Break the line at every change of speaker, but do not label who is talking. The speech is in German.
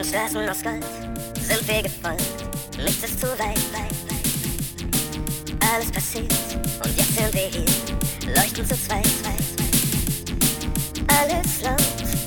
den Straßen aus Gold sind wir gefolgt. Nichts ist zu weit, weit, weit. Alles passiert und jetzt sind wir hier. Leuchten zu zweit, zweit, zweit. Alles läuft.